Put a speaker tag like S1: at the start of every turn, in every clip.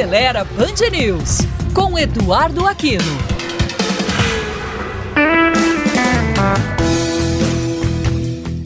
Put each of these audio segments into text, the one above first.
S1: Acelera Band News, com Eduardo Aquino.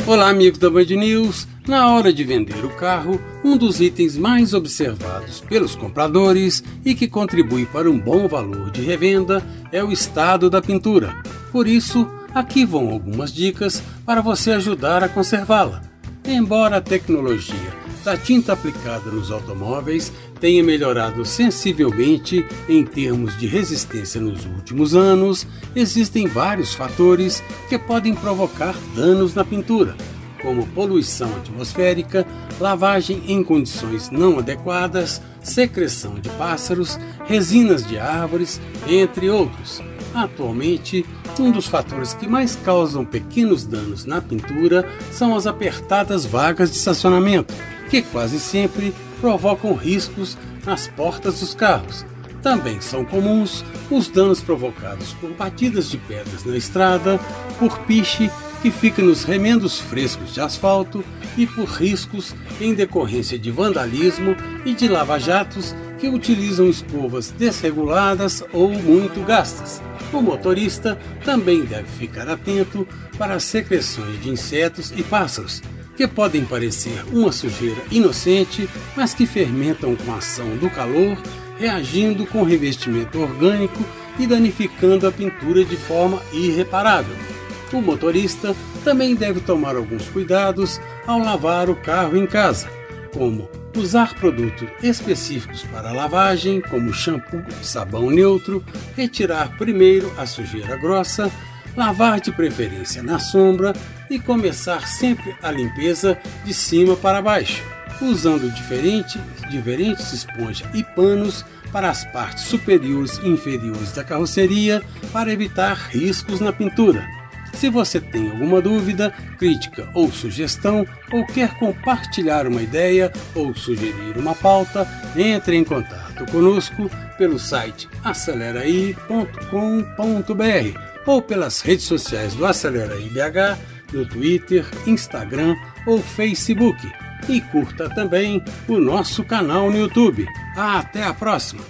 S2: Olá, amigos da Band News. Na hora de vender o carro, um dos itens mais observados pelos compradores e que contribui para um bom valor de revenda é o estado da pintura. Por isso, aqui vão algumas dicas para você ajudar a conservá-la. Embora a tecnologia da tinta aplicada nos automóveis tenha melhorado sensivelmente em termos de resistência nos últimos anos, existem vários fatores que podem provocar danos na pintura, como poluição atmosférica, lavagem em condições não adequadas, secreção de pássaros, resinas de árvores, entre outros. Atualmente, um dos fatores que mais causam pequenos danos na pintura são as apertadas vagas de estacionamento que quase sempre provocam riscos nas portas dos carros. Também são comuns os danos provocados por batidas de pedras na estrada, por piche que fica nos remendos frescos de asfalto e por riscos em decorrência de vandalismo e de lava-jatos que utilizam escovas desreguladas ou muito gastas. O motorista também deve ficar atento para as secreções de insetos e pássaros, que podem parecer uma sujeira inocente, mas que fermentam com a ação do calor, reagindo com revestimento orgânico e danificando a pintura de forma irreparável. O motorista também deve tomar alguns cuidados ao lavar o carro em casa, como usar produtos específicos para lavagem, como shampoo e sabão neutro, retirar primeiro a sujeira grossa, lavar de preferência na sombra e começar sempre a limpeza de cima para baixo, usando diferente, diferentes esponjas e panos para as partes superiores e inferiores da carroceria para evitar riscos na pintura. Se você tem alguma dúvida, crítica ou sugestão, ou quer compartilhar uma ideia ou sugerir uma pauta, entre em contato conosco pelo site aceleraí.com.br ou pelas redes sociais do Acelera IBH, no Twitter, Instagram ou Facebook. E curta também o nosso canal no YouTube. Até a próxima!